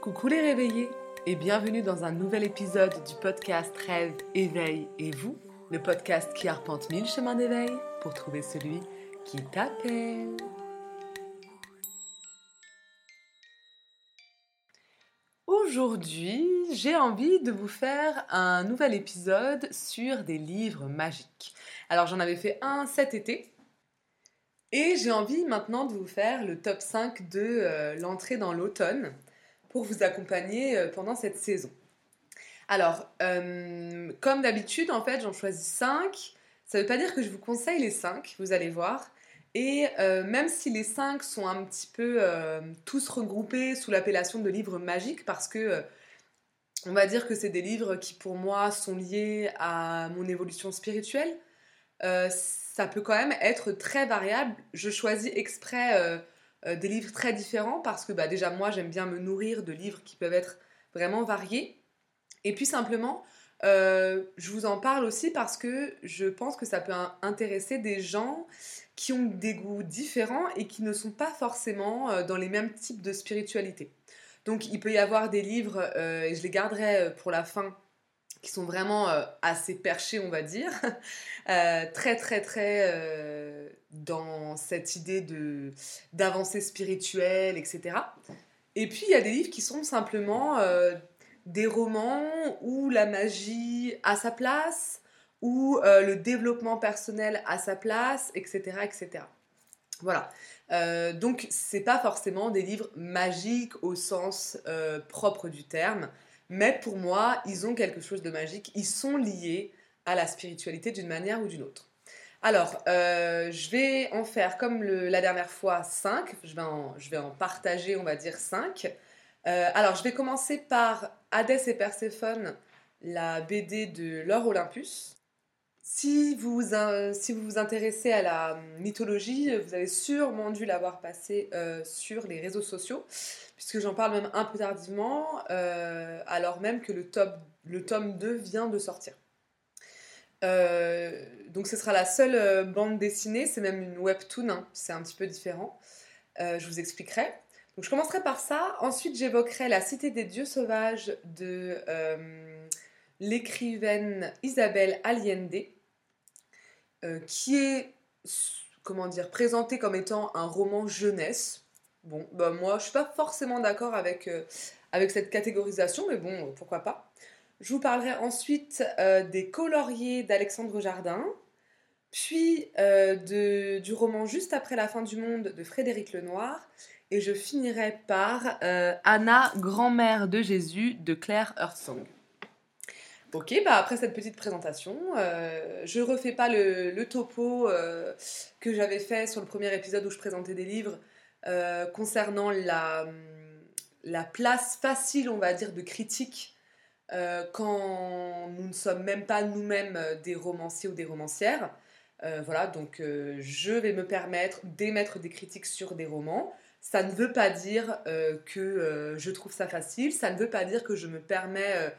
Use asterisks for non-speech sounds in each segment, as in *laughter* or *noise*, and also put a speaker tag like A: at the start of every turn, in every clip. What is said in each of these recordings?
A: Coucou les réveillés et bienvenue dans un nouvel épisode du podcast Rêve, Éveil et vous, le podcast qui arpente mille chemins d'éveil pour trouver celui qui t'appelle. Aujourd'hui, j'ai envie de vous faire un nouvel épisode sur des livres magiques. Alors j'en avais fait un cet été et j'ai envie maintenant de vous faire le top 5 de euh, l'entrée dans l'automne pour vous accompagner euh, pendant cette saison. Alors, euh, comme d'habitude, en fait, j'en choisis 5. Ça ne veut pas dire que je vous conseille les 5, vous allez voir. Et même si les 5 sont un petit peu tous regroupés sous l'appellation de livres magiques, parce que on va dire que c'est des livres qui pour moi sont liés à mon évolution spirituelle, ça peut quand même être très variable. Je choisis exprès euh, euh, des livres très différents parce que bah, déjà moi j'aime bien me nourrir de livres qui peuvent être vraiment variés. Et puis simplement, euh, je vous en parle aussi parce que je pense que ça peut intéresser des gens qui ont des goûts différents et qui ne sont pas forcément dans les mêmes types de spiritualité. Donc il peut y avoir des livres, et je les garderai pour la fin, qui sont vraiment euh, assez perchés, on va dire, *laughs* euh, très très très euh, cette idée de d'avancée spirituelle, etc. Et puis il y a des livres qui sont simplement des romans où la magie a sa place, où le développement personnel a sa place, etc., etc. Voilà. donc c'est pas forcément des livres magiques au sens propre du terme. Mais pour moi, ils ont quelque chose de magique. Ils sont liés à la spiritualité d'une manière ou d'une autre. Alors, euh, je vais en faire comme la dernière fois 5. Je vais, en, partager, on va dire 5. Euh, alors, je vais commencer par Hadès et Perséphone, la BD de Laure Olympus. Si vous, si vous vous intéressez à la mythologie, vous avez sûrement dû l'avoir passé euh, sur les réseaux sociaux, puisque j'en parle même un peu tardivement, euh, alors même que le, le tome 2 vient de sortir. Euh, donc ce sera la seule bande dessinée, c'est même une webtoon, hein, c'est un petit peu différent. je vous expliquerai. Donc je commencerai par ça. Ensuite, j'évoquerai La Cité des Dieux Sauvages de l'écrivaine Isabelle Allende. Euh, qui est, comment dire, présenté comme étant un roman jeunesse. Bon, bah moi, je suis pas forcément d'accord avec, euh, avec cette catégorisation, mais bon, pourquoi pas. Je vous parlerai ensuite euh, des coloriers d'Alexandre Jardin, puis de, du roman Juste après la fin du monde de Frédéric Lenoir, et je finirai par Anna, grand-mère de Jésus de Claire Herzog. Ok, bah après cette petite présentation, euh, je refais pas le, topo euh, que j'avais fait sur le premier épisode où je présentais des livres euh, concernant la, la, place facile, on va dire, de critique quand nous ne sommes même pas nous-mêmes des romanciers ou des romancières. voilà, donc je vais me permettre d'émettre des critiques sur des romans. Ça ne veut pas dire que je trouve ça facile, ça ne veut pas dire que je me permets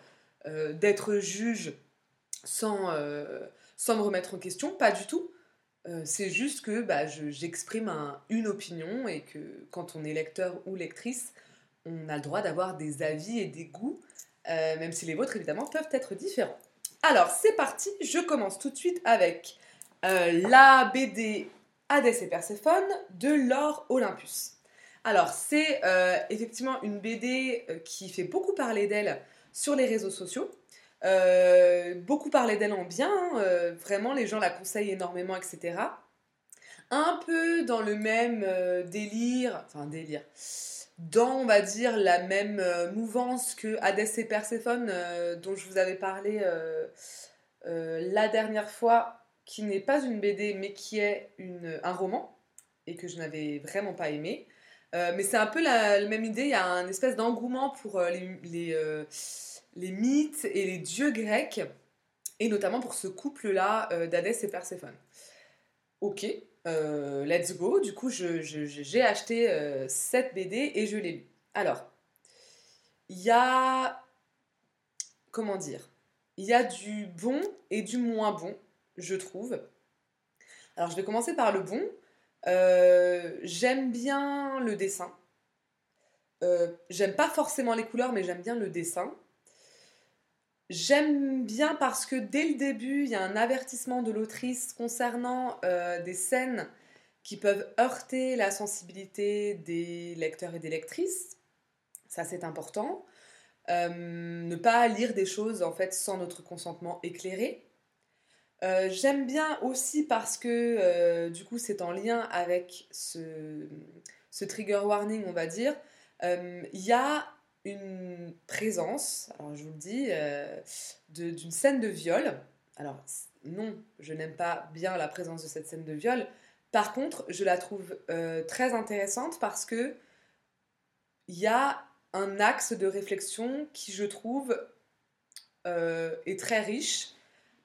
A: euh, d'être juge sans, euh, sans me remettre en question, pas du tout. Euh, c'est juste que bah, j'exprime une opinion et que quand on est lecteur ou lectrice, on a le droit d'avoir des avis et des goûts, même si les vôtres évidemment peuvent être différents. Alors c'est parti, je commence tout de suite avec la BD Hadès et Perséphone de Laure Olympus. Alors c'est effectivement une BD qui fait beaucoup parler d'elle sur les réseaux sociaux. Euh, beaucoup parlaient d'elle en bien, euh, vraiment les gens la conseillent énormément, etc. Un peu dans le même euh, délire, enfin délire, dans on va dire la même mouvance que Hadès et Perséphone dont je vous avais parlé la dernière fois, qui n'est pas une BD mais qui est un roman et que je n'avais vraiment pas aimé. Euh, mais c'est un peu la, même idée, il y a un espèce d'engouement pour euh, les, euh, les, mythes et les dieux grecs, et notamment pour ce couple-là d'Hadès et Perséphone. Ok, let's go. Du coup, j'ai acheté cette BD et je l'ai lu. Alors, il y a. Comment dire Il y a du bon et du moins bon, je trouve. Alors, je vais commencer par le bon. Euh, j'aime bien le dessin. j'aime pas forcément les couleurs, mais j'aime bien le dessin. J'aime bien parce que dès le début, il y a un avertissement de l'autrice concernant des scènes qui peuvent heurter la sensibilité des lecteurs et des lectrices. Ça, c'est important. Euh, ne pas lire des choses en fait sans notre consentement éclairé. Euh, j'aime bien aussi parce que euh, du coup c'est en lien avec ce, ce, trigger warning on va dire. Il y a une présence, alors je vous le dis, d'une scène de viol. Alors non, je n'aime pas bien la présence de cette scène de viol, par contre, je la trouve euh, très intéressante parce que il y a un axe de réflexion qui, je trouve, euh, est très riche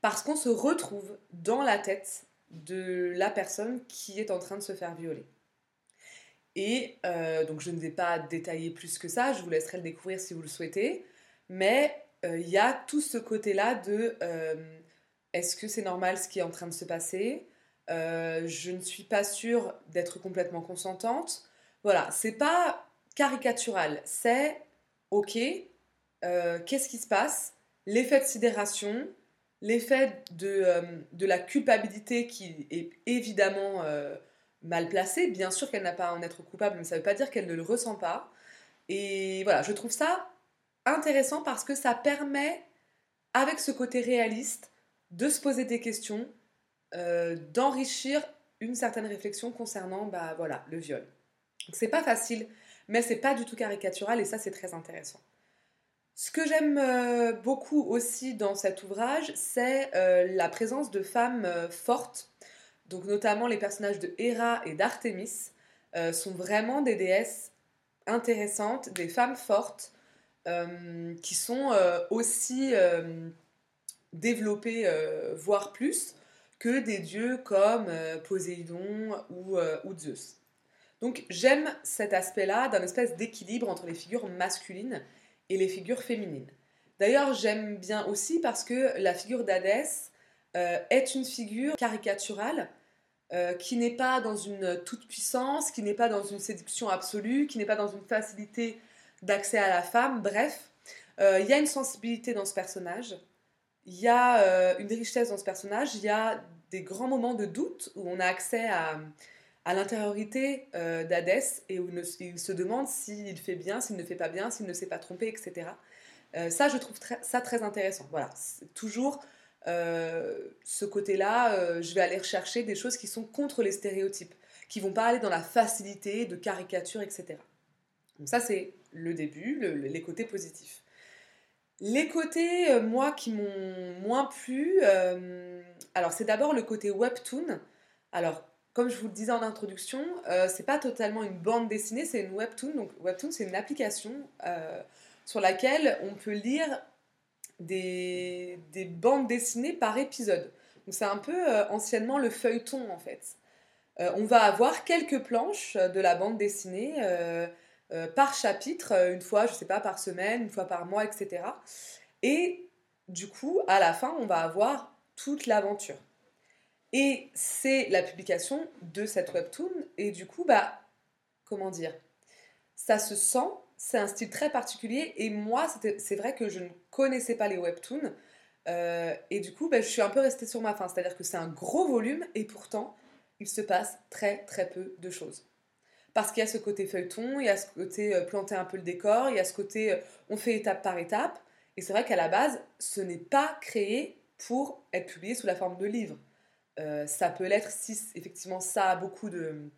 A: parce qu'on se retrouve dans la tête de la personne qui est en train de se faire violer. Et euh, donc je ne vais pas détailler plus que ça, je vous laisserai le découvrir si vous le souhaitez, mais il y a tout ce côté-là de est-ce que c'est normal ce qui est en train de se passer? Euh, je ne suis pas sûre d'être complètement consentante. Voilà, c'est pas caricatural, c'est ok, euh, qu'est-ce qui se passe? L'effet de sidération, l'effet de, euh, de, la culpabilité qui est évidemment mal placée. Bien sûr qu'elle n'a pas à en être coupable, mais ça ne veut pas dire qu'elle ne le ressent pas. Et voilà, je trouve ça intéressant parce que ça permet, avec ce côté réaliste, de se poser des questions, euh, d'enrichir une certaine réflexion concernant bah, voilà, le viol. C'est pas facile, mais c'est pas du tout caricatural et ça c'est très intéressant. Ce que j'aime euh, beaucoup aussi dans cet ouvrage, c'est euh, la présence de femmes fortes. Donc notamment les personnages de Héra et d'Artémis sont vraiment des déesses intéressantes, des femmes fortes qui sont aussi développées, voire plus, que des dieux comme euh, Poséidon euh, ou, Zeus. Donc j'aime cet aspect-là d'un espèce d'équilibre entre les figures masculines et les figures féminines. D'ailleurs, j'aime bien aussi parce que la figure d'Hadès euh, est une figure caricaturale qui n'est pas dans une toute-puissance, qui n'est pas dans une séduction absolue, qui n'est pas dans une facilité d'accès à la femme. Bref, il y a une sensibilité dans ce personnage il y a euh, une richesse dans ce personnage, il y a des grands moments de doute où on a accès à, l'intériorité euh, d'Hadès et où il, se demande s'il fait bien, s'il ne fait pas bien, s'il ne s'est pas trompé, etc. Euh, ça, je trouve ça très intéressant. Voilà, toujours ce côté-là, je vais aller rechercher des choses qui sont contre les stéréotypes, qui vont pas aller dans la facilité de caricature, etc. Donc ça, c'est le début, les côtés positifs. Les côtés, euh, moi, qui m'ont moins plu, euh, alors c'est d'abord le côté webtoon. Alors, comme je vous le disais en introduction, euh, c'est pas totalement une bande dessinée, c'est une webtoon. Donc, webtoon, c'est une application sur laquelle on peut lire des, des, bandes dessinées par épisode. Donc, c'est un peu anciennement le feuilleton, en fait. on va avoir quelques planches de la bande dessinée euh, par chapitre, euh, une fois, je sais pas, par semaine, une fois par mois, etc. Et du coup, à la fin, on va avoir toute l'aventure. Et c'est la publication de cette webtoon. Et du coup, bah, comment dire? Ça se sent, c'est un style très particulier. Et moi, c'est vrai que je ne connaissais pas les webtoons. Euh, et du coup, bah, je suis un peu restée sur ma faim. C'est-à-dire que c'est un gros volume et pourtant, il se passe très très peu de choses parce qu'il y a ce côté feuilleton, il y a ce côté euh, planter un peu le décor, il y a ce côté euh, on fait étape par étape. Et c'est vrai qu'à la base, ce n'est pas créé pour être publié sous la forme de livre. Ça peut l'être si effectivement ça a beaucoup de,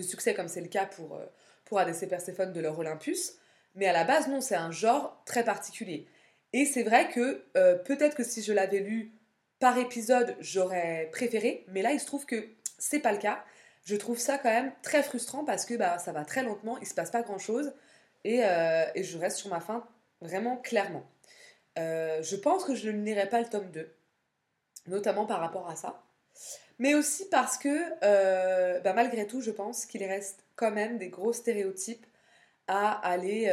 A: succès, comme c'est le cas pour, pour ADC Persephone de leur Olympus. Mais à la base, non, c'est un genre très particulier. Et c'est vrai que peut-être que si je l'avais lu par épisode, j'aurais préféré, mais là, il se trouve que c'est pas le cas je trouve ça quand même très frustrant parce que bah, ça va très lentement, il se passe pas grand chose et, euh, et je reste sur ma fin vraiment clairement. Euh, je pense que je ne lirai pas le tome 2, notamment par rapport à ça, mais aussi parce que euh, bah, malgré tout, je pense qu'il reste quand même des gros stéréotypes à aller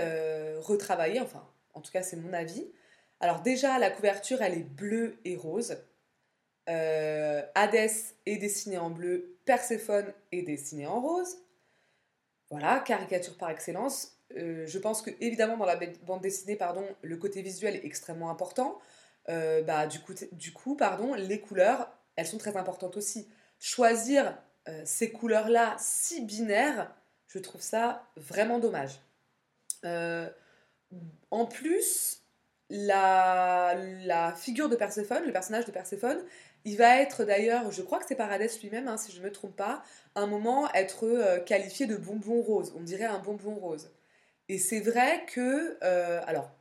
A: retravailler, enfin, en tout cas, c'est mon avis. Alors, déjà, la couverture, elle est bleue et rose. Euh, Hadès est dessiné en bleu, Perséphone est dessiné en rose. Voilà, caricature par excellence. je pense que évidemment dans la bande dessinée, pardon, le côté visuel est extrêmement important. bah, du coup, du coup, pardon, les couleurs, elles sont très importantes aussi. Choisir ces couleurs-là si binaires, je trouve ça vraiment dommage. En plus, la, la, figure de Perséphone, le personnage de Perséphone, il va être d'ailleurs, je crois que c'est Paradès lui-même, hein, si je ne me trompe pas, un moment être euh, qualifié de bonbon rose. On dirait un bonbon rose. Et c'est vrai que, euh, alors,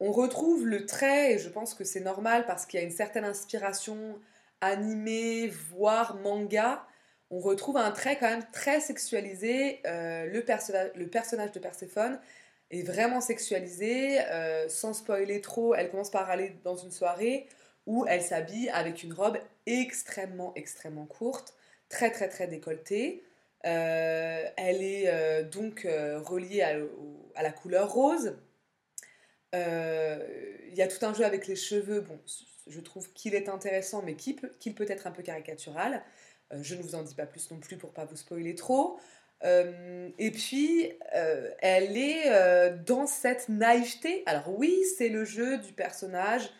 A: on retrouve le trait, et je pense que c'est normal parce qu'il y a une certaine inspiration animée, voire manga. On retrouve un trait quand même très sexualisé. Euh, le, personnage de Perséphone est vraiment sexualisé. sans spoiler trop, elle commence par aller dans une soirée où elle s'habille avec une robe extrêmement, extrêmement courte, très, très, très décolletée. Euh, elle est euh, donc euh, reliée à, la couleur rose. Il y a tout un jeu avec les cheveux. Bon, je trouve qu'il est intéressant, mais qu'il peut, peut, être un peu caricatural. Je ne vous en dis pas plus non plus pour pas vous spoiler trop. et puis, elle est dans cette naïveté. Alors oui, c'est le jeu du personnage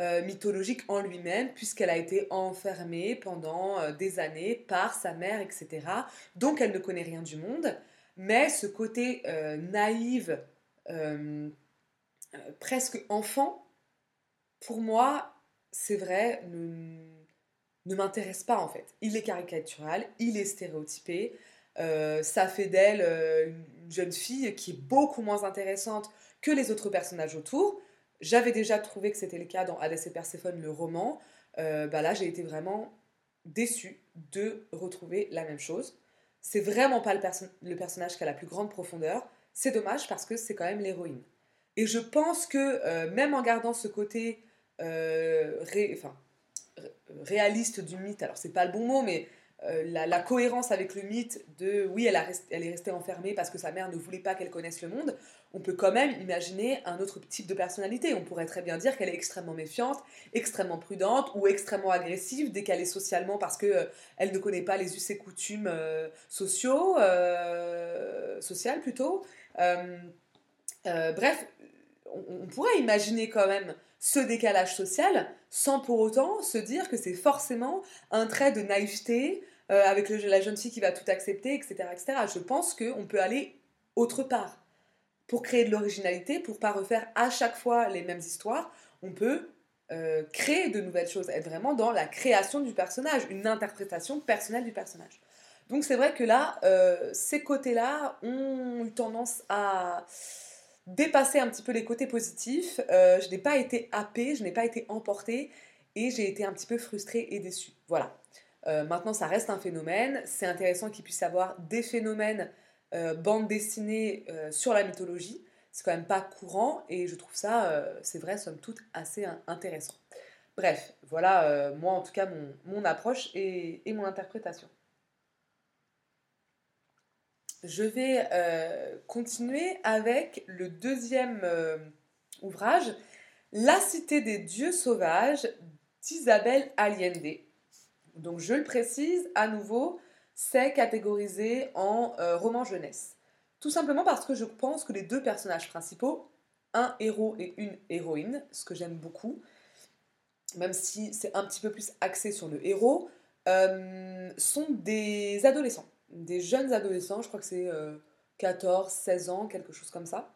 A: euh, mythologique en lui-même, puisqu'elle a été enfermée pendant euh, des années par sa mère, etc. Donc elle ne connaît rien du monde, mais ce côté euh, naïf, presque enfant, pour moi, c'est vrai, ne m'intéresse pas en fait. Il est caricatural, il est stéréotypé, ça fait d'elle une jeune fille qui est beaucoup moins intéressante que les autres personnages autour, j'avais déjà trouvé que c'était le cas dans Hades et Perséphone, le roman. Euh, bah là, j'ai été vraiment déçue de retrouver la même chose. C'est vraiment pas le, personnage qui a la plus grande profondeur. C'est dommage parce que c'est quand même l'héroïne. Et je pense que euh, même en gardant ce côté euh, enfin, réaliste du mythe, alors c'est pas le bon mot, mais euh, la, cohérence avec le mythe de oui, elle, est restée enfermée parce que sa mère ne voulait pas qu'elle connaisse le monde, on peut quand même imaginer un autre type de personnalité. On pourrait très bien dire qu'elle est extrêmement méfiante, extrêmement prudente ou extrêmement agressive dès qu'elle est socialement parce que euh, elle ne connaît pas les us et coutumes euh, sociaux, sociales plutôt. bref, on, pourrait imaginer quand même ce décalage social sans pour autant se dire que c'est forcément un trait de naïveté euh, avec la jeune fille qui va tout accepter, etc. etc. Je pense qu'on peut aller autre part. Pour créer de l'originalité, pour pas refaire à chaque fois les mêmes histoires, on peut euh, créer de nouvelles choses, être vraiment dans la création du personnage, une interprétation personnelle du personnage. Donc c'est vrai que là, euh, ces côtés-là ont eu tendance à dépasser un petit peu les côtés positifs. Euh, je n'ai pas été happée, je n'ai pas été emportée et j'ai été un petit peu frustrée et déçue. Voilà. Euh, maintenant, ça reste un phénomène. C'est intéressant qu'il puisse y avoir des phénomènes euh, bande dessinée sur la mythologie. C'est quand même pas courant et je trouve ça, c'est vrai, somme toute, assez intéressant. Bref, voilà, moi en tout cas, mon, approche et mon interprétation je vais euh, continuer avec le deuxième euh, ouvrage, La cité des dieux sauvages d'Isabelle Allende. Donc je le précise à nouveau, c'est catégorisé en euh, roman jeunesse. Tout simplement parce que je pense que les deux personnages principaux, un héros et une héroïne, ce que j'aime beaucoup, même si c'est un petit peu plus axé sur le héros, sont des adolescents des jeunes adolescents, je crois que c'est 14, euh, 16 ans, quelque chose comme ça.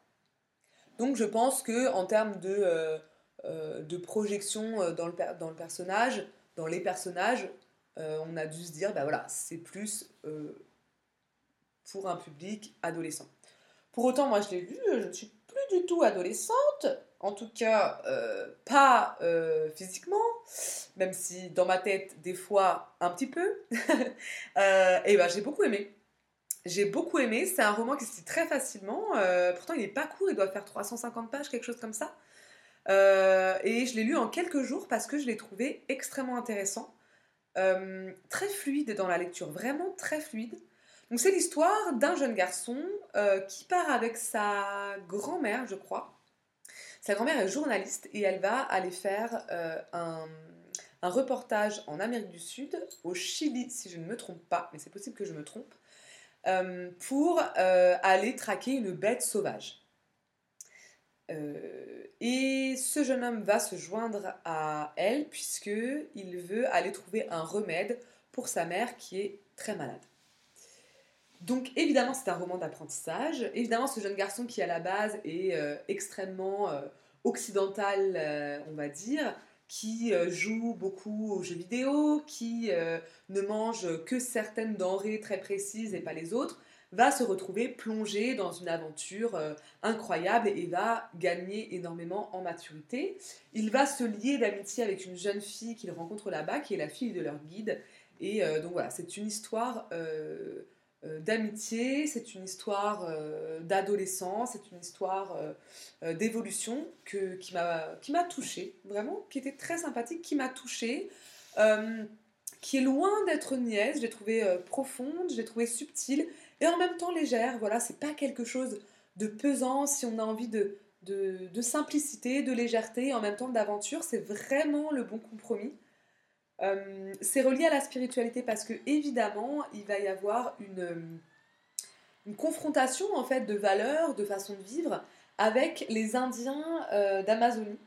A: Donc je pense que en termes de, euh, euh, de projection dans le, dans le personnage, dans les personnages, on a dû se dire, bah voilà, c'est plus pour un public adolescent. Pour autant, moi je l'ai lu, je ne suis du tout adolescente, en tout cas pas physiquement, même si dans ma tête, des fois, un petit peu. *laughs* Euh, et ben, j'ai beaucoup aimé. J'ai beaucoup aimé. C'est un roman qui se lit très facilement. Euh, pourtant, il n'est pas court, il doit faire 350 pages, quelque chose comme ça. Euh, et je l'ai lu en quelques jours parce que je l'ai trouvé extrêmement intéressant. très fluide dans la lecture, vraiment très fluide. Donc, c'est l'histoire d'un jeune garçon qui part avec sa grand-mère, je crois. Sa grand-mère est journaliste et elle va aller faire un un reportage en Amérique du Sud, au Chili si je ne me trompe pas, mais c'est possible que je me trompe. pour aller traquer une bête sauvage. et ce jeune homme va se joindre à elle puisque il veut aller trouver un remède pour sa mère qui est très malade. Donc évidemment c'est un roman d'apprentissage. Évidemment ce jeune garçon qui à la base est extrêmement occidental, on va dire, qui euh, joue beaucoup aux jeux vidéo, qui euh, ne mange que certaines denrées très précises et pas les autres, va se retrouver plongé dans une aventure euh, incroyable et va gagner énormément en maturité. Il va se lier d'amitié avec une jeune fille qu'il rencontre là-bas, qui est la fille de leur guide. Et donc voilà, c'est une histoire euh, d'amitié, c'est une histoire euh, d'adolescence, c'est une histoire euh, d'évolution qui m'a touchée, vraiment, qui était très sympathique, qui m'a touchée, qui est loin d'être niaise, je l'ai trouvée profonde, je l'ai trouvée subtile et en même temps légère. Voilà, c'est pas quelque chose de pesant si on a envie de, de simplicité, de légèreté, en même temps d'aventure, c'est vraiment le bon compromis. Euh, c'est relié à la spiritualité parce que évidemment, il va y avoir une, euh, confrontation en fait de valeurs, de façon de vivre avec les Indiens euh, d'Amazonie.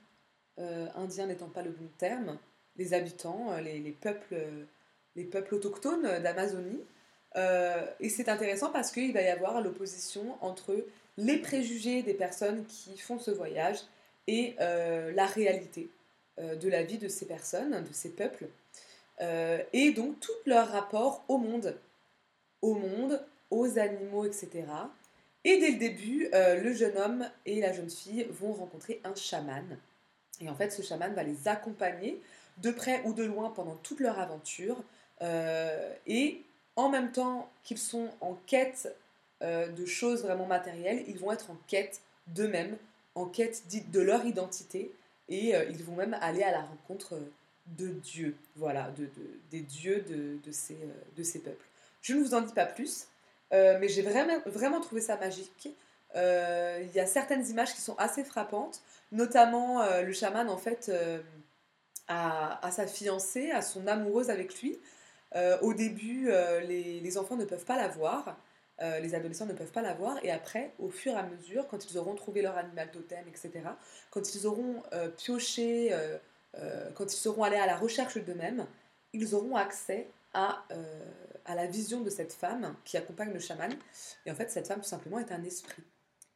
A: Indiens n'étant pas le bon terme, les habitants, les, les peuples, les peuples autochtones d'Amazonie. et c'est intéressant parce qu'il va y avoir l'opposition entre les préjugés des personnes qui font ce voyage et la réalité de la vie de ces personnes, de ces peuples. Euh, et donc tout leur rapport au monde, au monde, aux animaux, etc. Et dès le début, euh, le jeune homme et la jeune fille vont rencontrer un chaman. Et en fait, ce chaman va les accompagner de près ou de loin pendant toute leur aventure. Euh, et en même temps qu'ils sont en quête de choses vraiment matérielles, ils vont être en quête d'eux-mêmes, en quête de leur identité. Et ils vont même aller à la rencontre de Dieu, voilà, de, des dieux de, de, ces, euh, de ces peuples. Je ne vous en dis pas plus, euh, mais j'ai vraiment, vraiment trouvé ça magique. Euh, il y a certaines images qui sont assez frappantes, notamment le chaman en fait à, sa fiancée, à son amoureuse avec lui. au début, les, enfants ne peuvent pas la voir, les adolescents ne peuvent pas la voir, et après, au fur et à mesure, quand ils auront trouvé leur animal totem, etc., quand ils auront pioché euh, quand ils seront allés à la recherche d'eux-mêmes, ils auront accès à, euh, à la vision de cette femme qui accompagne le chaman. Et en fait, cette femme, tout simplement, est un esprit.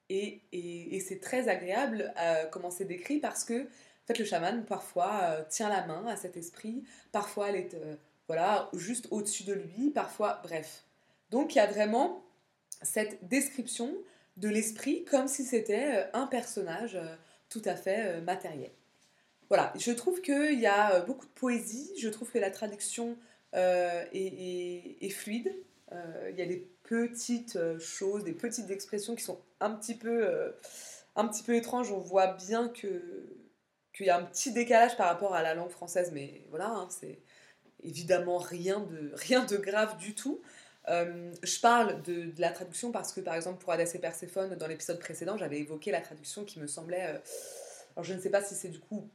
A: Et, et, c'est très agréable euh, comment c'est décrit parce que en fait, le chaman, parfois, tient la main à cet esprit, parfois, elle est voilà, juste au-dessus de lui, parfois, bref. Donc, il y a vraiment cette description de l'esprit comme si c'était un personnage tout à fait matériel. Voilà, je trouve qu'il y a euh, beaucoup de poésie, je trouve que la traduction euh, est, fluide. Euh, il y a des petites choses, des petites expressions qui sont un petit peu, un petit peu étranges. On voit bien qu'il y a un petit décalage par rapport à la langue française, mais voilà, hein, c'est évidemment rien de, *laughs* rien de grave du tout. je parle de, la traduction parce que, par exemple, pour Hadès et Perséphone, dans l'épisode précédent, j'avais évoqué la traduction qui me semblait. alors, je ne sais pas si c'est du coup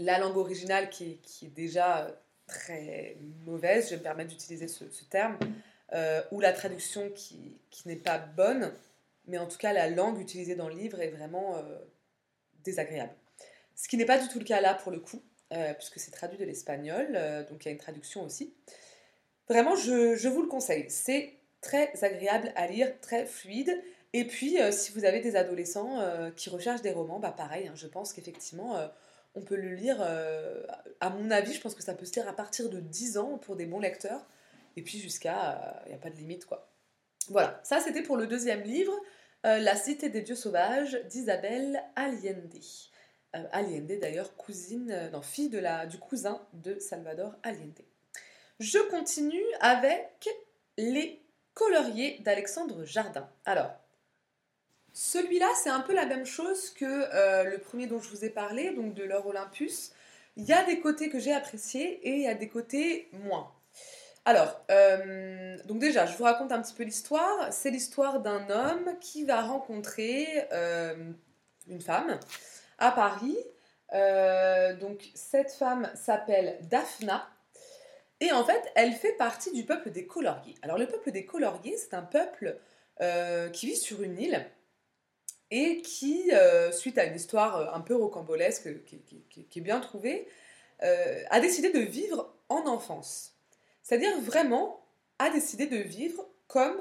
A: la langue originale qui est, déjà très mauvaise, je vais me permettre d'utiliser ce, terme, euh, ou la traduction qui, n'est pas bonne, mais en tout cas la langue utilisée dans le livre est vraiment euh, désagréable. Ce qui n'est pas du tout le cas là pour le coup, euh, puisque c'est traduit de l'espagnol, donc il y a une traduction aussi. Vraiment, je, je vous le conseille. C'est très agréable à lire, très fluide. Et puis, si vous avez des adolescents qui recherchent des romans, bah pareil, hein, je pense qu'effectivement on peut le lire, euh, à mon avis, je pense que ça peut se lire à partir de 10 ans pour des bons lecteurs, et puis jusqu'à, il euh, n'y a pas de limite quoi. Voilà, ça c'était pour le deuxième livre, euh, La Cité des Dieux Sauvages d'Isabelle Allende. Allende d'ailleurs, cousine, non, fille du cousin de Salvador Allende. Je continue avec Les coloriers d'Alexandre Jardin. Alors, celui-là, c'est un peu la même chose que euh, le premier dont je vous ai parlé, donc de l'or Olympus. Il y a des côtés que j'ai appréciés et il y a des côtés moins. Alors, euh, donc déjà, je vous raconte un petit peu l'histoire. C'est l'histoire d'un homme qui va rencontrer euh, une femme à Paris. donc, cette femme s'appelle Daphna. Et en fait, elle fait partie du peuple des coloriers. Alors le peuple des coloriers, c'est un peuple qui vit sur une île et qui, suite à une histoire un peu rocambolesque, qui, est bien trouvée, a décidé de vivre en enfance. C'est-à-dire vraiment a décidé de vivre comme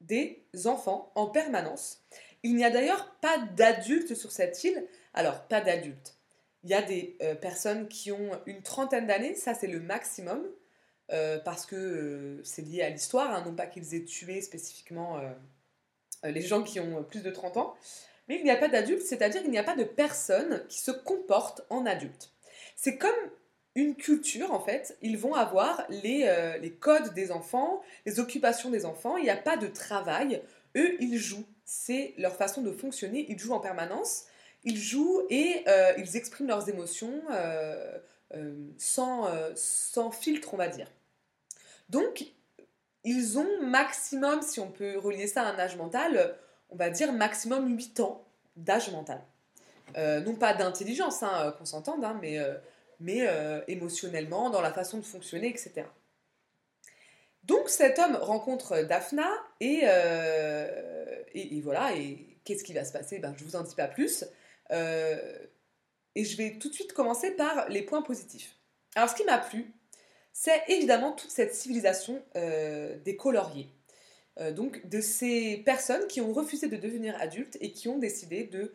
A: des enfants en permanence. Il n'y a d'ailleurs pas d'adultes sur cette île. Alors, pas d'adultes. Il y a des euh, personnes qui ont une trentaine d'années, ça c'est le maximum, euh, parce que euh, c'est lié à l'histoire, hein, non pas qu'ils aient tué spécifiquement les gens qui ont plus de 30 ans, mais il n'y a pas d'adultes, c'est-à-dire qu'il n'y a pas de personnes qui se comportent en adultes. C'est comme une culture, en fait, ils vont avoir les, euh, les, codes des enfants, les occupations des enfants, il n'y a pas de travail, eux, ils jouent, c'est leur façon de fonctionner, ils jouent en permanence, ils jouent et euh, ils expriment leurs émotions euh, sans, sans filtre, on va dire. Donc, ils ont maximum, si on peut relier ça à un âge mental, on va dire maximum 8 ans d'âge mental. non pas d'intelligence, hein, qu'on s'entende, hein, mais mais euh, émotionnellement, dans la façon de fonctionner, etc. Donc cet homme rencontre Daphna et, euh, et, voilà, et qu'est-ce qui va se passer? Ben, Je ne vous en dis pas plus. Euh, et je vais tout de suite commencer par les points positifs. Alors ce qui m'a plu, c'est évidemment toute cette civilisation des coloriers. donc de ces personnes qui ont refusé de devenir adultes et qui ont décidé de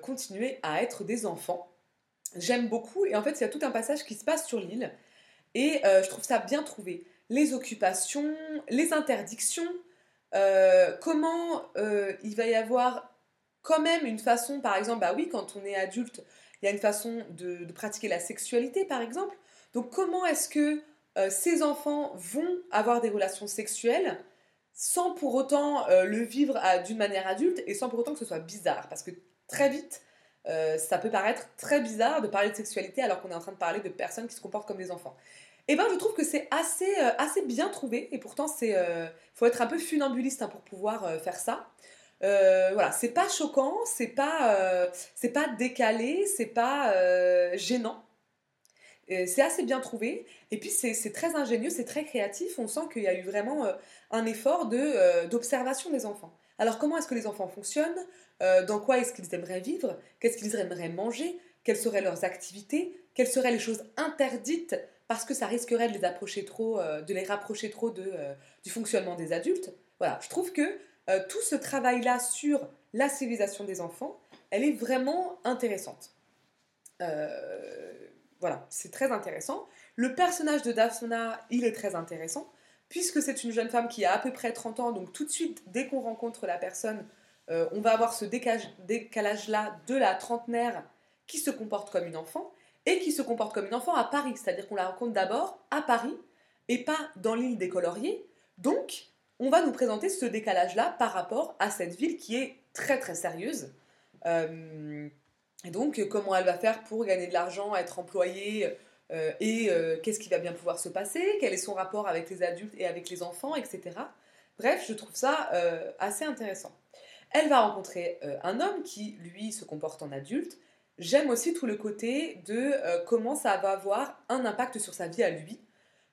A: continuer à être des enfants j'aime beaucoup. Et en fait, il y a tout un passage qui se passe sur l'île. Et euh, je trouve ça bien trouvé. Les occupations, les interdictions, euh, comment euh, il va y avoir quand même une façon, par exemple, bah oui, quand on est adulte, il y a une façon de, pratiquer la sexualité, par exemple. Donc comment est-ce que ces enfants vont avoir des relations sexuelles sans pour autant le vivre d'une manière adulte et sans pour autant que ce soit bizarre Parce que très vite, euh, ça peut paraître très bizarre de parler de sexualité alors qu'on est en train de parler de personnes qui se comportent comme des enfants. Et eh ben je trouve que c'est assez, euh, assez bien trouvé et pourtant c'est euh, faut être un peu funambuliste hein, pour pouvoir faire ça. voilà, c'est pas choquant, c'est pas c'est pas décalé, c'est pas gênant. C'est assez bien trouvé et puis c'est très ingénieux, c'est très créatif. On sent qu'il y a eu vraiment un effort d'observation des enfants. Alors comment est-ce que les enfants fonctionnent? Euh, dans quoi est-ce qu'ils aimeraient vivre, qu'est-ce qu'ils aimeraient manger, quelles seraient leurs activités, quelles seraient les choses interdites? Parce que ça risquerait de les approcher trop, euh, de les rapprocher trop euh, du fonctionnement des adultes. Voilà, je trouve que tout ce travail-là sur la civilisation des enfants, elle est vraiment intéressante. Voilà, c'est très intéressant. Le personnage de Daphna, il est très intéressant, puisque c'est une jeune femme qui a à peu près 30 ans, donc tout de suite, dès qu'on rencontre la personne, euh, on va avoir ce décalage-là de la trentenaire qui se comporte comme une enfant et qui se comporte comme une enfant à Paris. C'est-à-dire qu'on la rencontre d'abord à Paris et pas dans l'île des coloriers. Donc, on va nous présenter ce décalage-là par rapport à cette ville qui est très très sérieuse. Euh, et donc, comment elle va faire pour gagner de l'argent, être employée euh, et qu'est-ce qui va bien pouvoir se passer, quel est son rapport avec les adultes et avec les enfants, etc. Bref, je trouve ça assez intéressant. Elle va rencontrer euh, un homme qui, lui, se comporte en adulte. J'aime aussi tout le côté de euh, comment ça va avoir un impact sur sa vie à lui.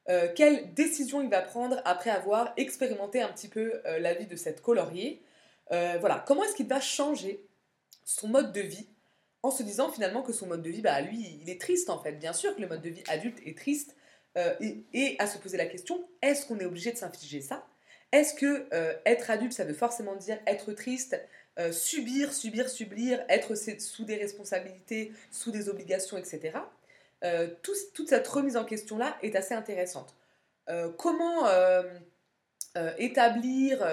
A: Euh, quelle décision il va prendre après avoir expérimenté un petit peu la vie de cette colorier. voilà, comment est-ce qu'il va changer son mode de vie en se disant finalement que son mode de vie, bah, lui, il est triste en fait. Bien sûr que le mode de vie adulte est triste. et à se poser la question, est-ce qu'on est obligé de s'infliger ça? Est-ce que euh, être adulte, ça veut forcément dire être triste, euh, subir, subir, subir, être sous des responsabilités, sous des obligations, etc. Euh, toute cette remise en question-là est assez intéressante. comment établir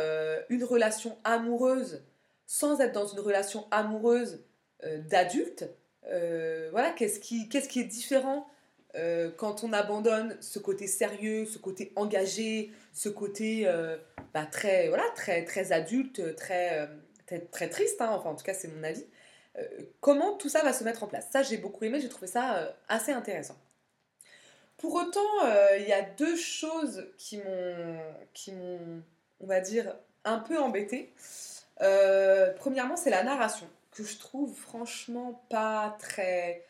A: une relation amoureuse sans être dans une relation amoureuse d'adulte Voilà, qu'est-ce qui, qu'est-ce qui est différent euh, quand on abandonne ce côté sérieux, ce côté engagé, ce côté euh, bah, très, voilà, très, très adulte, très, euh, très, triste, hein, enfin en tout cas c'est mon avis, comment tout ça va se mettre en place? Ça j'ai beaucoup aimé, j'ai trouvé ça assez intéressant. Pour autant, il y a deux choses qui m'ont, qui m'ont, on va dire, un peu embêté. premièrement, c'est la narration, que je trouve franchement pas très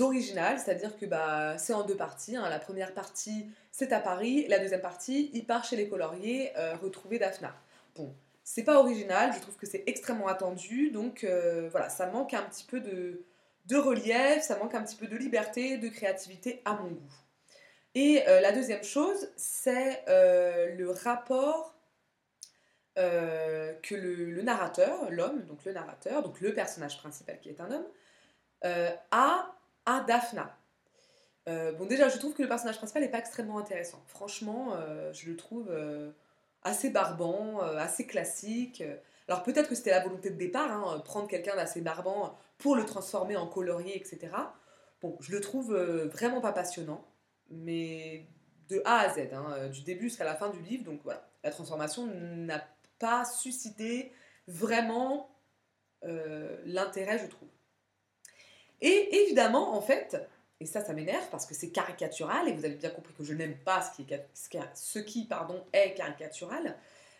A: originales, c'est-à-dire que bah, c'est en deux parties. Hein. La première partie, c'est à Paris. La deuxième partie, il part chez les coloriers retrouver Daphna. Bon, c'est pas original, je trouve que c'est extrêmement attendu, donc voilà, ça manque un petit peu de, de relief, ça manque un petit peu de liberté, de créativité à mon goût. Et euh, la deuxième chose, c'est euh, le rapport euh, que le, narrateur, l'homme, donc le narrateur, donc le personnage principal qui est un homme, a à Daphna. bon, déjà, je trouve que le personnage principal n'est pas extrêmement intéressant. Franchement, je le trouve assez barbant, assez classique. Alors peut-être que c'était la volonté de départ, hein, prendre quelqu'un d'assez barbant pour le transformer en colorier, etc. Bon, je le trouve vraiment pas passionnant mais de A à Z, hein, euh, du début jusqu'à la fin du livre. Donc voilà, la transformation n'a pas suscité vraiment euh, l'intérêt, je trouve. Et évidemment, en fait, et ça, ça m'énerve parce que c'est caricatural, et vous avez bien compris que je n'aime pas ce qui, est, ce qui pardon, est caricatural.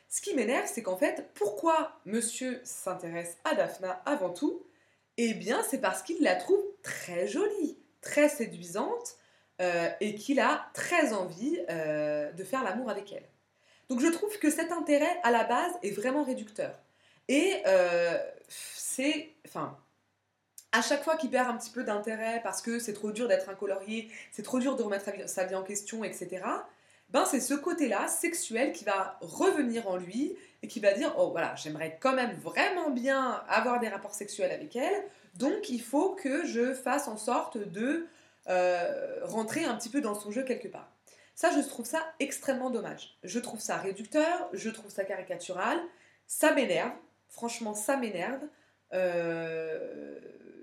A: Ce qui m'énerve, c'est qu'en fait, pourquoi monsieur s'intéresse à Daphna avant tout? Eh bien, c'est parce qu'il la trouve très jolie, très séduisante, euh, et qu'il a très envie euh, de faire l'amour avec elle. Donc je trouve que cet intérêt à la base est vraiment réducteur. Et euh, c'est, enfin, à chaque fois qu'il perd un petit peu d'intérêt parce que c'est trop dur d'être un colorier, c'est trop dur de remettre sa vie en question, etc. Ben c'est ce côté-là sexuel qui va revenir en lui et qui va dire oh voilà j'aimerais quand même vraiment bien avoir des rapports sexuels avec elle, donc il faut que je fasse en sorte de euh, rentrer un petit peu dans son jeu quelque part. Ça, je trouve ça extrêmement dommage. Je trouve ça réducteur, je trouve ça caricatural, ça m'énerve, franchement, ça m'énerve. Euh,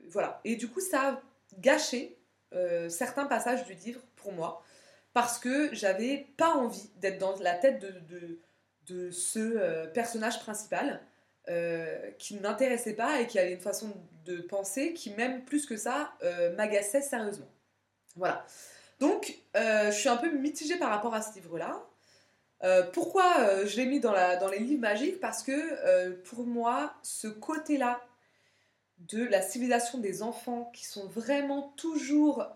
A: voilà. Et du coup, ça a gâché euh, certains passages du livre pour moi, parce que j'avais pas envie d'être dans la tête de, de, ce personnage principal. qui ne m'intéressait pas et qui avait une façon de penser qui, même plus que ça, m'agaçait sérieusement. Voilà. Donc, euh, je suis un peu mitigée par rapport à ce livre-là. Euh, pourquoi euh, je l'ai mis dans, les livres magiques? Parce que pour moi, ce côté-là de la civilisation des enfants qui sont vraiment toujours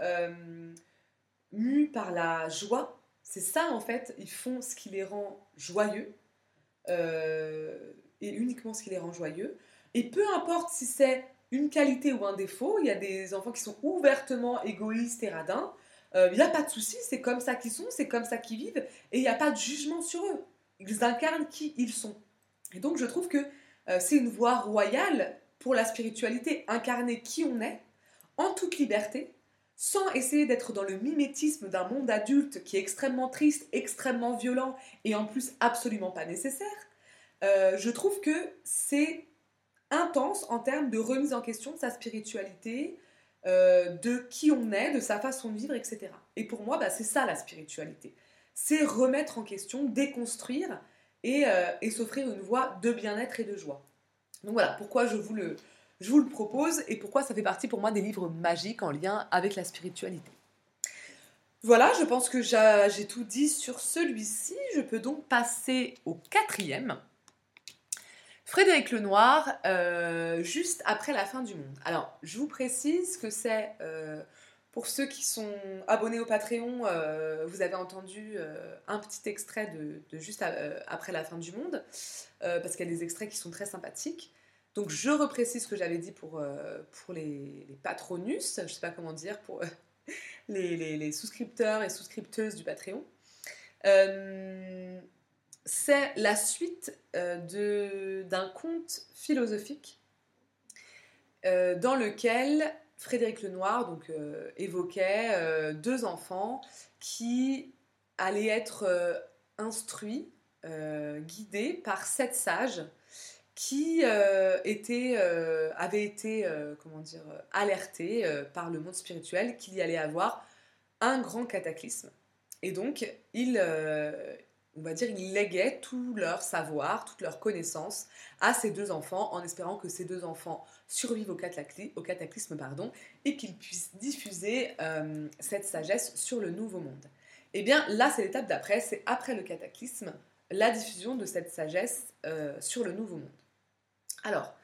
A: mus par la joie, c'est ça en fait, ils font ce qui les rend joyeux et uniquement ce qui les rend joyeux. Et peu importe si c'est une qualité ou un défaut. Il y a des enfants qui sont ouvertement égoïstes et radins. Euh, il n'y a pas de souci, c'est comme ça qu'ils sont, c'est comme ça qu'ils vivent, et il n'y a pas de jugement sur eux. Ils incarnent qui ils sont. Et donc je trouve que euh, c'est une voie royale pour la spiritualité, incarner qui on est, en toute liberté, sans essayer d'être dans le mimétisme d'un monde adulte qui est extrêmement triste, extrêmement violent, et en plus absolument pas nécessaire. Euh, je trouve que c'est intense en termes de remise en question de sa spiritualité, euh, de qui on est, de sa façon de vivre, etc. Et pour moi, bah, c'est ça la spiritualité. C'est remettre en question, déconstruire et, euh, et s'offrir une voie de bien-être et de joie. Donc voilà, pourquoi je vous, le, je vous le propose et pourquoi ça fait partie pour moi des livres magiques en lien avec la spiritualité. Voilà, je pense que j'ai tout dit sur celui-ci. Je peux donc passer au quatrième. Frédéric Lenoir, euh, juste après la fin du monde. Alors, je vous précise que c'est, euh, pour ceux qui sont abonnés au Patreon, euh, vous avez entendu un petit extrait de, juste après la fin du monde, parce qu'il y a des extraits qui sont très sympathiques. Donc, je reprécise ce que j'avais dit pour, pour les, patronus, je ne sais pas comment dire, pour les, les, souscripteurs et souscripteuses du Patreon c'est la suite euh, d'un conte philosophique euh, dans lequel Frédéric Lenoir donc, euh, évoquait deux enfants qui allaient être instruits, guidés par sept sages qui étaient, avaient été comment dire, alertés par le monde spirituel qu'il y allait avoir un grand cataclysme. Et donc, il, on va dire, ils léguaient tout leur savoir, toute leur connaissance à ces deux enfants en espérant que ces deux enfants survivent au, cataclysme, pardon, et qu'ils puissent diffuser euh, cette sagesse sur le nouveau monde. Eh bien, là, c'est l'étape d'après, c'est après le cataclysme, la diffusion de cette sagesse euh, sur le nouveau monde. Alors,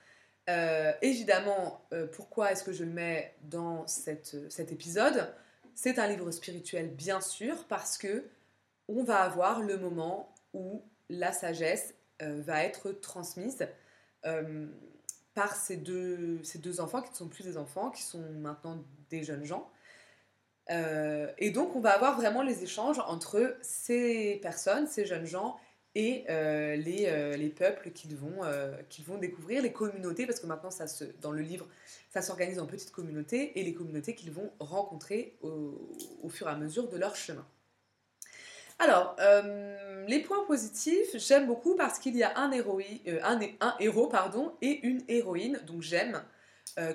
A: euh, évidemment, pourquoi est-ce que je le mets dans cet épisode? C'est un livre spirituel, bien sûr, parce que on va avoir le moment où la sagesse va être transmise par ces deux, ces deux enfants qui ne sont plus des enfants, qui sont maintenant des jeunes gens. Euh, et donc, on va avoir vraiment les échanges entre ces personnes, ces jeunes gens, et euh, les, euh, les, peuples qu'ils vont, vont découvrir, les communautés, parce que maintenant, ça se, dans le livre, ça s'organise en petites communautés, et les communautés qu'ils vont rencontrer au, fur et à mesure de leur chemin. Alors, les points positifs, j'aime beaucoup parce qu'il y a un, un, héros et une héroïne, donc j'aime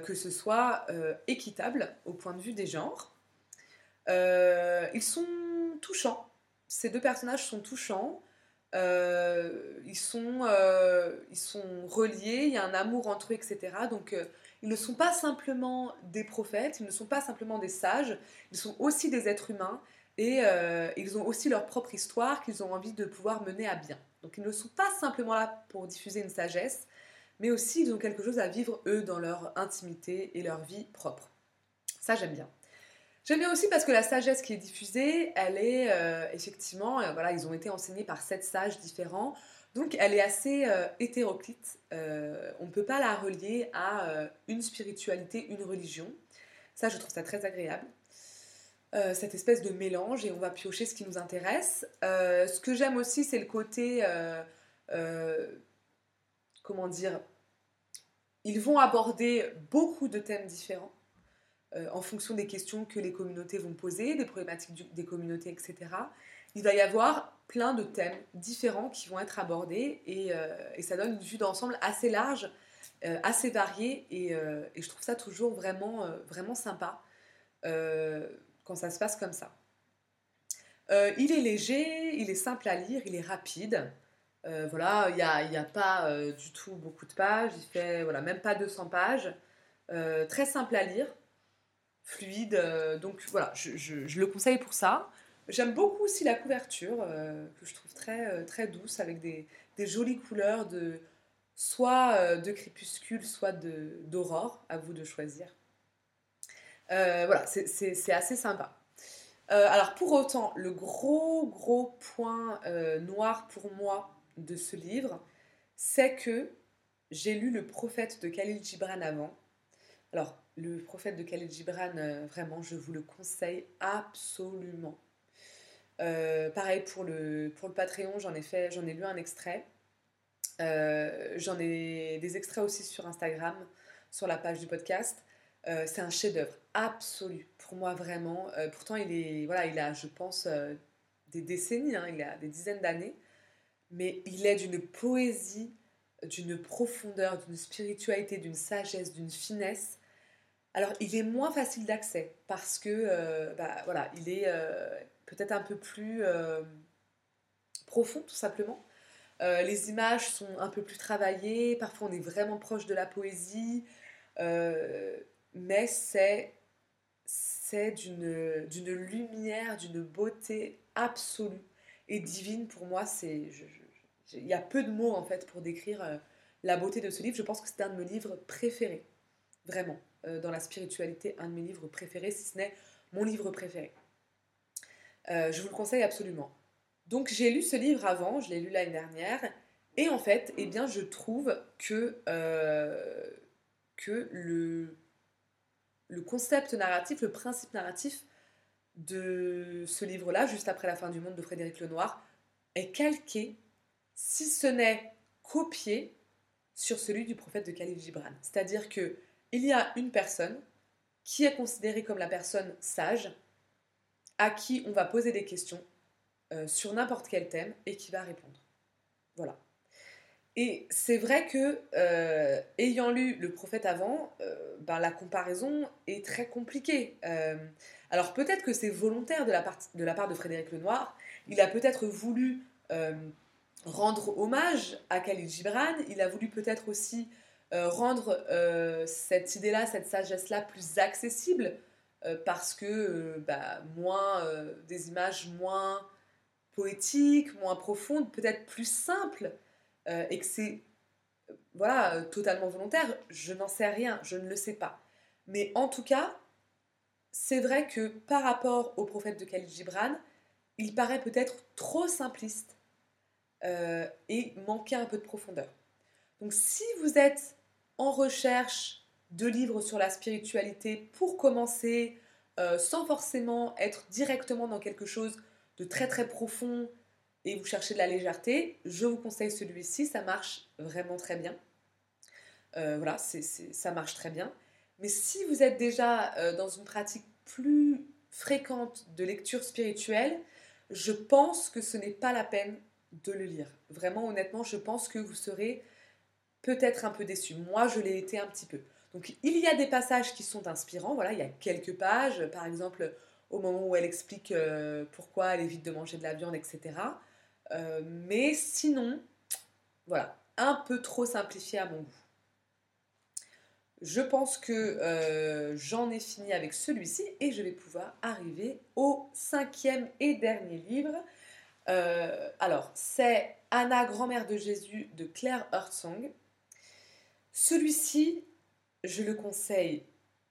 A: que ce soit équitable au point de vue des genres. Euh, ils sont touchants. Ces deux personnages sont touchants. Euh, euh, ils sont reliés, il y a un amour entre eux, etc. Donc ils ne sont pas simplement des prophètes, ils ne sont pas simplement des sages, ils sont aussi des êtres humains et ils ont aussi leur propre histoire qu'ils ont envie de pouvoir mener à bien. Donc ils ne sont pas simplement là pour diffuser une sagesse, mais aussi ils ont quelque chose à vivre eux dans leur intimité et leur vie propre. Ça j'aime bien. J'aime bien aussi parce que la sagesse qui est diffusée, elle est euh, effectivement, euh, voilà, ils ont été enseignés par sept sages différents, donc elle est assez euh, hétéroclite. on ne peut pas la relier à une spiritualité, une religion. Ça, je trouve ça très agréable. Cette espèce de mélange et on va piocher ce qui nous intéresse. ce que j'aime aussi, c'est le côté, comment dire, ils vont aborder beaucoup de thèmes différents. Euh, en fonction des questions que les communautés vont poser, des problématiques des communautés, etc. Il va y avoir plein de thèmes différents qui vont être abordés et, euh, ça donne une vue d'ensemble assez large, euh, assez variée et, je trouve ça toujours vraiment sympa quand ça se passe comme ça. il est léger, il est simple à lire, il est rapide. voilà, il n'y a, pas du tout beaucoup de pages, il fait voilà, même pas 200 pages. très simple à lire fluide. Euh, donc voilà, je, le conseille pour ça. J'aime beaucoup aussi la couverture, euh, que je trouve très, euh, très douce, avec des, jolies couleurs de soit de crépuscule, soit d'aurore, à vous de choisir. Voilà, c'est assez sympa. alors pour autant, le gros gros point noir pour moi de ce livre, c'est que j'ai lu Le prophète de Khalil Gibran avant. Alors, le prophète de Khaled Gibran, euh, vraiment, je vous le conseille absolument. Euh, pareil pour le, Patreon, j'en ai, lu un extrait. Euh, j'en ai des extraits aussi sur Instagram, sur la page du podcast. C'est un chef-d'œuvre absolu. Pour moi vraiment. pourtant, il est, voilà, il a, je pense, des décennies, hein, il a des dizaines d'années, mais il est d'une poésie, d'une profondeur, d'une spiritualité, d'une sagesse, d'une finesse. Alors, il est moins facile d'accès parce que, euh, bah, voilà, il est euh, peut-être un peu plus euh, profond, tout simplement. les images sont un peu plus travaillées, parfois on est vraiment proche de la poésie, mais c'est c'est d'une lumière, d'une beauté absolue et divine pour moi. C'est, il y a peu de mots en fait pour décrire la beauté de ce livre. Je pense que c'est un de mes livres préférés, vraiment. Euh, dans la spiritualité, un de mes livres préférés, si ce n'est mon livre préféré. Euh, je vous le conseille absolument. Donc j'ai lu ce livre avant, je l'ai lu l'année dernière, et en fait, eh bien, je trouve que, euh, que le, le concept narratif, le principe narratif de ce livre-là, juste après la fin du monde de Frédéric Lenoir, est calqué, si ce n'est copié, sur celui du prophète de Khalil Gibran. C'est-à-dire que il y a une personne qui est considérée comme la personne sage, à qui on va poser des questions euh, sur n'importe quel thème et qui va répondre. Voilà. Et c'est vrai que, euh, ayant lu le prophète avant, euh, ben, la comparaison est très compliquée. alors peut-être que c'est volontaire de la, part, de Frédéric Lenoir. Il a peut-être voulu rendre hommage à Khalil Gibran. Il a voulu peut-être aussi euh, rendre euh, cette idée-là, cette sagesse-là plus accessible euh, parce que bah, moins des images moins poétiques, moins profondes, peut-être plus simples et que c'est voilà totalement volontaire. Je n'en sais rien, je ne le sais pas. Mais en tout cas, c'est vrai que par rapport au prophète de Khalid Gibran, il paraît peut-être trop simpliste euh, et manquer un peu de profondeur. Donc si vous êtes en recherche de livres sur la spiritualité pour commencer, euh, sans forcément être directement dans quelque chose de très très profond et vous cherchez de la légèreté, je vous conseille celui-ci, ça marche vraiment très bien. Euh, voilà, ça marche très bien. Mais si vous êtes déjà dans une pratique plus fréquente de lecture spirituelle, je pense que ce n'est pas la peine de le lire. Vraiment, honnêtement, je pense que vous serez peut-être un peu déçu. Moi, je l'ai été un petit peu. Donc, il y a des passages qui sont inspirants. Voilà, il y a quelques pages, par exemple, au moment où elle explique euh, pourquoi elle évite de manger de la viande, etc. Euh, mais sinon, voilà, un peu trop simplifié à mon goût. Je pense que euh, j'en ai fini avec celui-ci et je vais pouvoir arriver au cinquième et dernier livre. Euh, alors, c'est Anna, grand-mère de Jésus de Claire Hurtsong. Celui-ci, je le conseille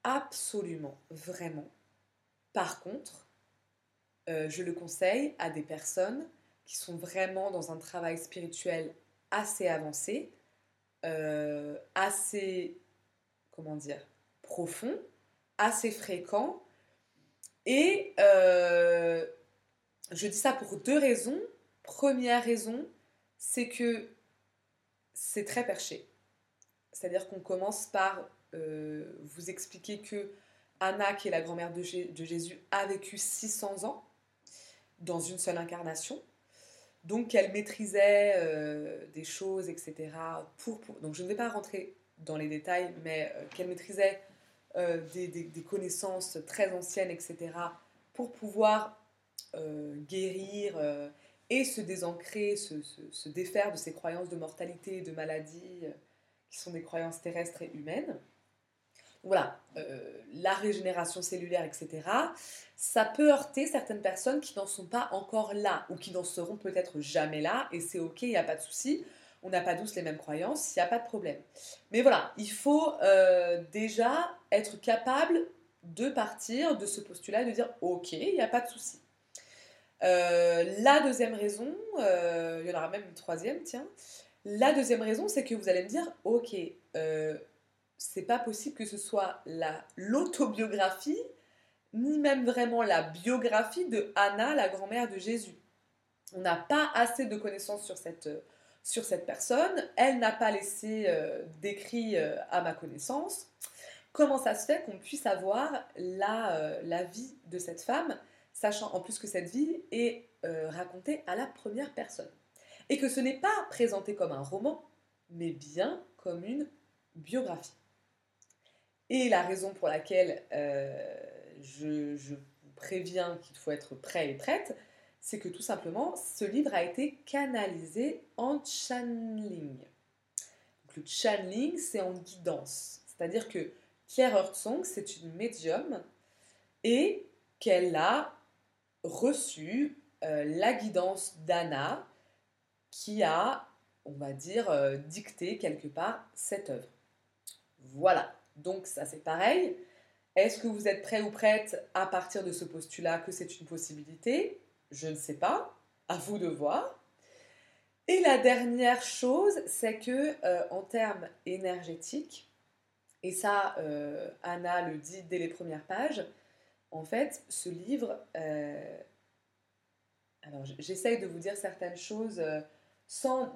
A: absolument, vraiment. Par contre, je le conseille à des personnes qui sont vraiment dans un travail spirituel assez avancé, assez comment dire, profond, assez fréquent. Et euh, je dis ça pour deux raisons. Première raison, c'est que c'est très perché. C'est-à-dire qu'on commence par euh, vous expliquer que Anna, qui est la grand-mère de, Jésus, a vécu 600 ans dans une seule incarnation. Donc qu'elle maîtrisait euh, des choses, etc. Pour, Donc je ne vais pas rentrer dans les détails, mais euh, qu'elle maîtrisait euh, des, connaissances très anciennes, etc., pour pouvoir guérir et se désancrer, se, défaire de ces croyances de mortalité et de maladie qui sont des croyances terrestres et humaines. Voilà, la régénération cellulaire, etc., ça peut heurter certaines personnes qui n'en sont pas encore là ou qui n'en seront peut-être jamais là, et c'est ok, il n'y a pas de souci on n'a pas tous les mêmes croyances, il n'y a pas de problème. Mais voilà, il faut euh, déjà être capable de partir de ce postulat et de dire ok, il n'y a pas de souci. Euh, la deuxième raison, euh, il y en aura même une troisième, tiens. La deuxième raison, c'est que vous allez me dire ok, c'est pas possible que ce soit l'autobiographie, ni même vraiment la biographie de Anna, la grand-mère de Jésus. On n'a pas assez de connaissances sur cette sur cette personne. Elle n'a pas laissé euh, d'écrit euh, à ma connaissance. Comment ça se fait qu'on puisse avoir la, euh, la, vie de cette femme, sachant en plus que cette vie est racontée à la première personne? Et que ce n'est pas présenté comme un roman, mais bien comme une biographie. Et la raison pour laquelle je, je vous préviens qu'il faut être prêt et prête, c'est que tout simplement, ce livre a été canalisé en channeling. le channeling, c'est en guidance. C'est-à-dire que Claire Hurtsong, c'est une médium et qu'elle a reçu euh, la guidance d'Anna qui a, on va dire, euh, dicté quelque part cette œuvre. Voilà, donc ça c'est pareil. Est-ce que vous êtes prêt ou prête à partir de ce postulat que c'est une possibilité? Je ne sais pas, à vous de voir. Et la dernière chose, c'est que euh, en termes énergétiques, et ça, euh, Anna le dit dès les premières pages, en fait, ce livre, euh, alors j'essaye de vous dire certaines choses sans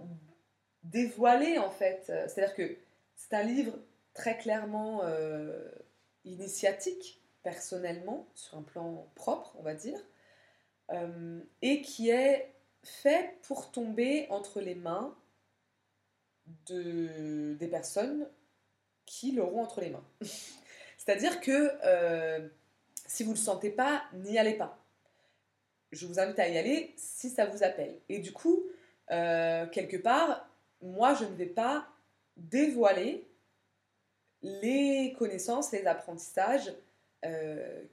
A: dévoiler en fait. C'est-à-dire que c'est un livre très clairement initiatique, personnellement, sur un plan propre, on va dire. Euh, et qui est fait pour tomber entre les mains de, des personnes qui l'auront entre les mains. *laughs* C'est-à-dire que euh, si vous ne le sentez pas, n'y allez pas. Je vous invite à y aller si ça vous appelle. Et du coup, euh, quelque part, moi, je ne vais pas dévoiler les connaissances, les apprentissages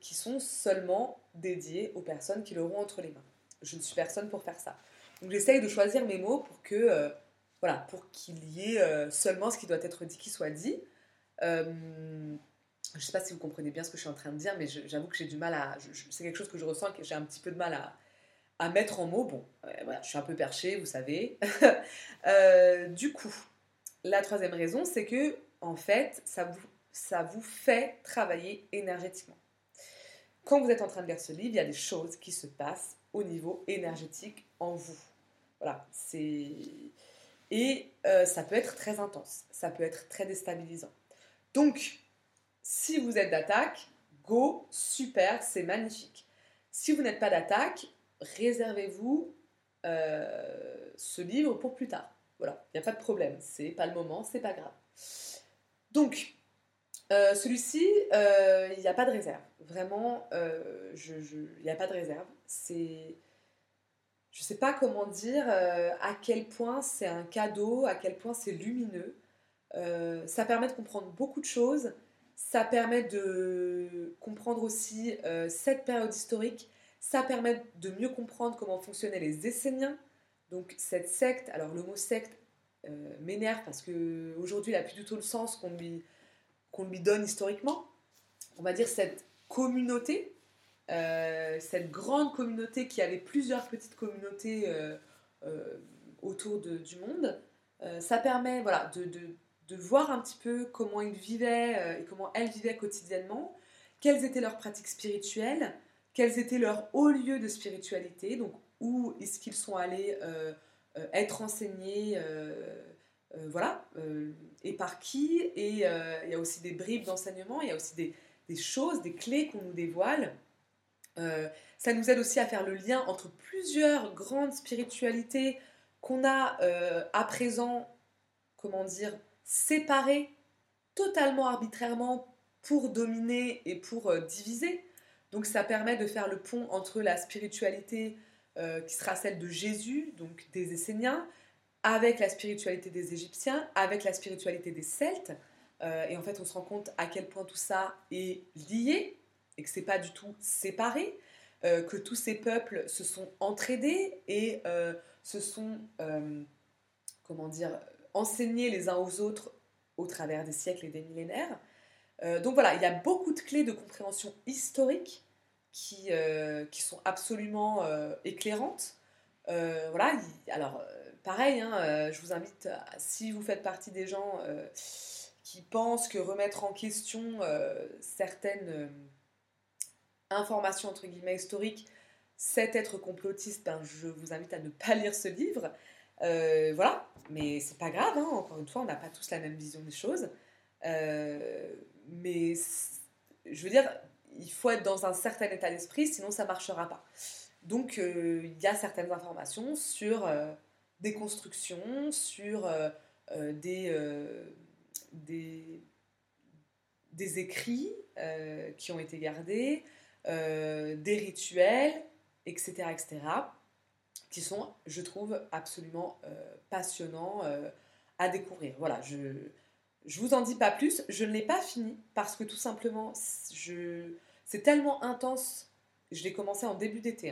A: qui sont seulement dédié aux personnes qui l'auront entre les mains. Je ne suis personne pour faire ça. Donc j'essaye de choisir mes mots pour que euh, voilà, pour qu'il y ait euh, seulement ce qui doit être dit qui soit dit. Euh, je ne sais pas si vous comprenez bien ce que je suis en train de dire, mais j'avoue que j'ai du mal à. C'est quelque chose que je ressens que j'ai un petit peu de mal à, à mettre en mots. Bon, voilà, je suis un peu perchée, vous savez. *laughs* du coup, la troisième raison, c'est que en fait, ça vous, fait travailler énergétiquement. Quand vous êtes en train de lire ce livre, il y a des choses qui se passent au niveau énergétique en vous. Voilà, c'est et euh, ça peut être très intense, ça peut être très déstabilisant. Donc, si vous êtes d'attaque, go, super, c'est magnifique. Si vous n'êtes pas d'attaque, réservez-vous euh, ce livre pour plus tard. Voilà, il n'y a pas de problème, c'est pas le moment, c'est pas grave. Donc, euh, celui-ci, il n'y a pas de réserve. Vraiment, il n'y a pas de réserve. C'est je ne sais pas comment dire euh, à quel point c'est un cadeau, à quel point c'est lumineux. Euh, ça permet de comprendre beaucoup de choses. Ça permet de comprendre aussi euh, cette période historique. Ça permet de mieux comprendre comment fonctionnaient les Esséniens. Donc cette secte, alors le mot secte m'énerve parce qu'aujourd'hui il n'a plus du tout le sens qu'on lui, qu'on lui donne historiquement. On va dire cette communauté, euh, cette grande communauté qui avait plusieurs petites communautés euh, euh, autour du monde, ça permet voilà, de, de, de, voir un petit peu comment ils vivaient et comment elles vivaient quotidiennement, quelles étaient leurs pratiques spirituelles, quels étaient leurs hauts lieux de spiritualité, donc où est-ce qu'ils sont allés être enseignés, voilà, et par qui, et il y a aussi des bribes d'enseignement, il y a aussi des, choses, des clés qu'on nous dévoile. Euh, ça nous aide aussi à faire le lien entre plusieurs grandes spiritualités qu'on a euh, à présent, comment dire, séparées totalement arbitrairement pour dominer et pour euh, diviser. Donc ça permet de faire le pont entre la spiritualité qui sera celle de Jésus, donc des Esséniens, avec la spiritualité des Égyptiens, avec la spiritualité des Celtes. et en fait, on se rend compte à quel point tout ça est lié et que c'est pas du tout séparé, euh, que tous ces peuples se sont entraidés et euh, se sont, euh, comment dire, enseignés les uns aux autres au travers des siècles et des millénaires. donc voilà, il y a beaucoup de clés de compréhension historique qui, qui sont absolument éclairantes. voilà, alors pareil, hein, je vous invite, si vous faites partie des gens qui pensent que remettre en question certaines information entre guillemets historique, cet être complotiste, ben, je vous invite à ne pas lire ce livre. Euh, voilà, mais c'est pas grave, hein. encore une fois, on n'a pas tous la même vision des choses. Euh, mais je veux dire, il faut être dans un certain état d'esprit, sinon ça marchera pas. Donc euh, il y a certaines informations sur des constructions, sur des, des, écrits qui ont été gardés, euh, des rituels, etc., etc., qui sont, je trouve, absolument euh, passionnants euh, à découvrir. Voilà, je je vous en dis pas plus. Je ne l'ai pas fini parce que tout simplement, je, c'est tellement intense. Je l'ai commencé en début d'été.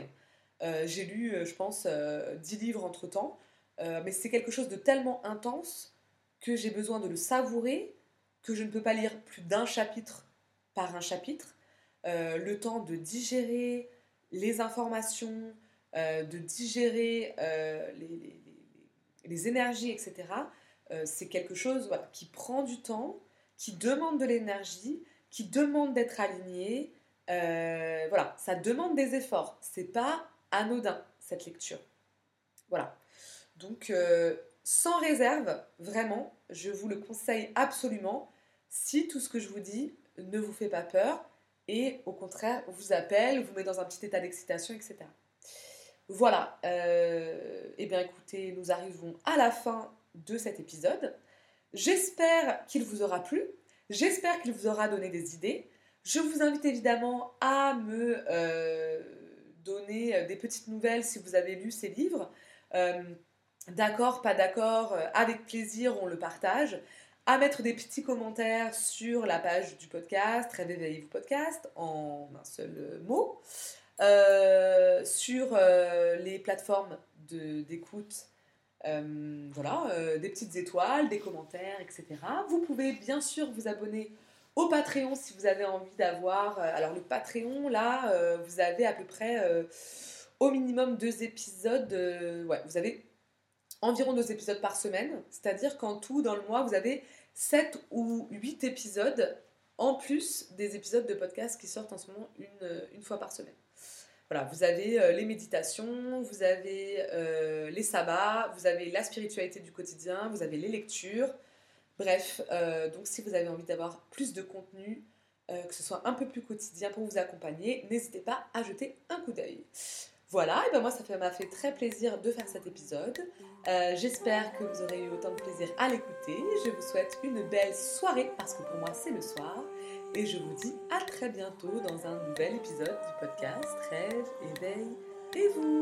A: Hein. j'ai lu, je pense, 10 livres entre temps. mais c'est quelque chose de tellement intense que j'ai besoin de le savourer, que je ne peux pas lire plus d'un chapitre par un chapitre. Euh, le temps de digérer les informations, euh, de digérer euh, les, énergies, etc. c'est quelque chose qui prend du temps, qui demande de l'énergie, qui demande d'être aligné. Voilà, ça demande des efforts. C'est pas anodin cette lecture. Voilà. Donc, sans réserve, vraiment, je vous le conseille absolument. Si tout ce que je vous dis ne vous fait pas peur, et au contraire vous appelle, vous met dans un petit état d'excitation, etc. Voilà, euh, eh bien écoutez, nous arrivons à la fin de cet épisode. J'espère qu'il vous aura plu, j'espère qu'il vous aura donné des idées. Je vous invite évidemment à me euh, donner des petites nouvelles si vous avez lu ces livres. Euh, d'accord, pas d'accord, avec plaisir, on le partage à mettre des petits commentaires sur la page du podcast, Réveillez-vous podcast, en un seul mot, euh, sur euh, les plateformes d'écoute. Euh, voilà, des petites étoiles, des commentaires, etc. Vous pouvez bien sûr vous abonner au Patreon si vous avez envie d'avoir. alors le Patreon, là, vous avez à peu près au minimum deux épisodes. euh, ouais, vous avez environ deux épisodes par semaine. C'est-à-dire qu'en tout, dans le mois, vous avez 7 ou 8 épisodes en plus des épisodes de podcast qui sortent en ce moment une, euh, fois par semaine. Voilà, vous avez euh, les méditations, vous avez euh, les sabbats, vous avez la spiritualité du quotidien, vous avez les lectures. Bref, euh, donc si vous avez envie d'avoir plus de contenu, euh, que ce soit un peu plus quotidien pour vous accompagner, n'hésitez pas à jeter un coup d'œil. Voilà, et ben moi ça m'a fait très plaisir de faire cet épisode. Euh, J'espère que vous aurez eu autant de plaisir à l'écouter. Je vous souhaite une belle soirée parce que pour moi c'est le soir. Et je vous dis à très bientôt dans un nouvel épisode du podcast Rêve, éveil et vous.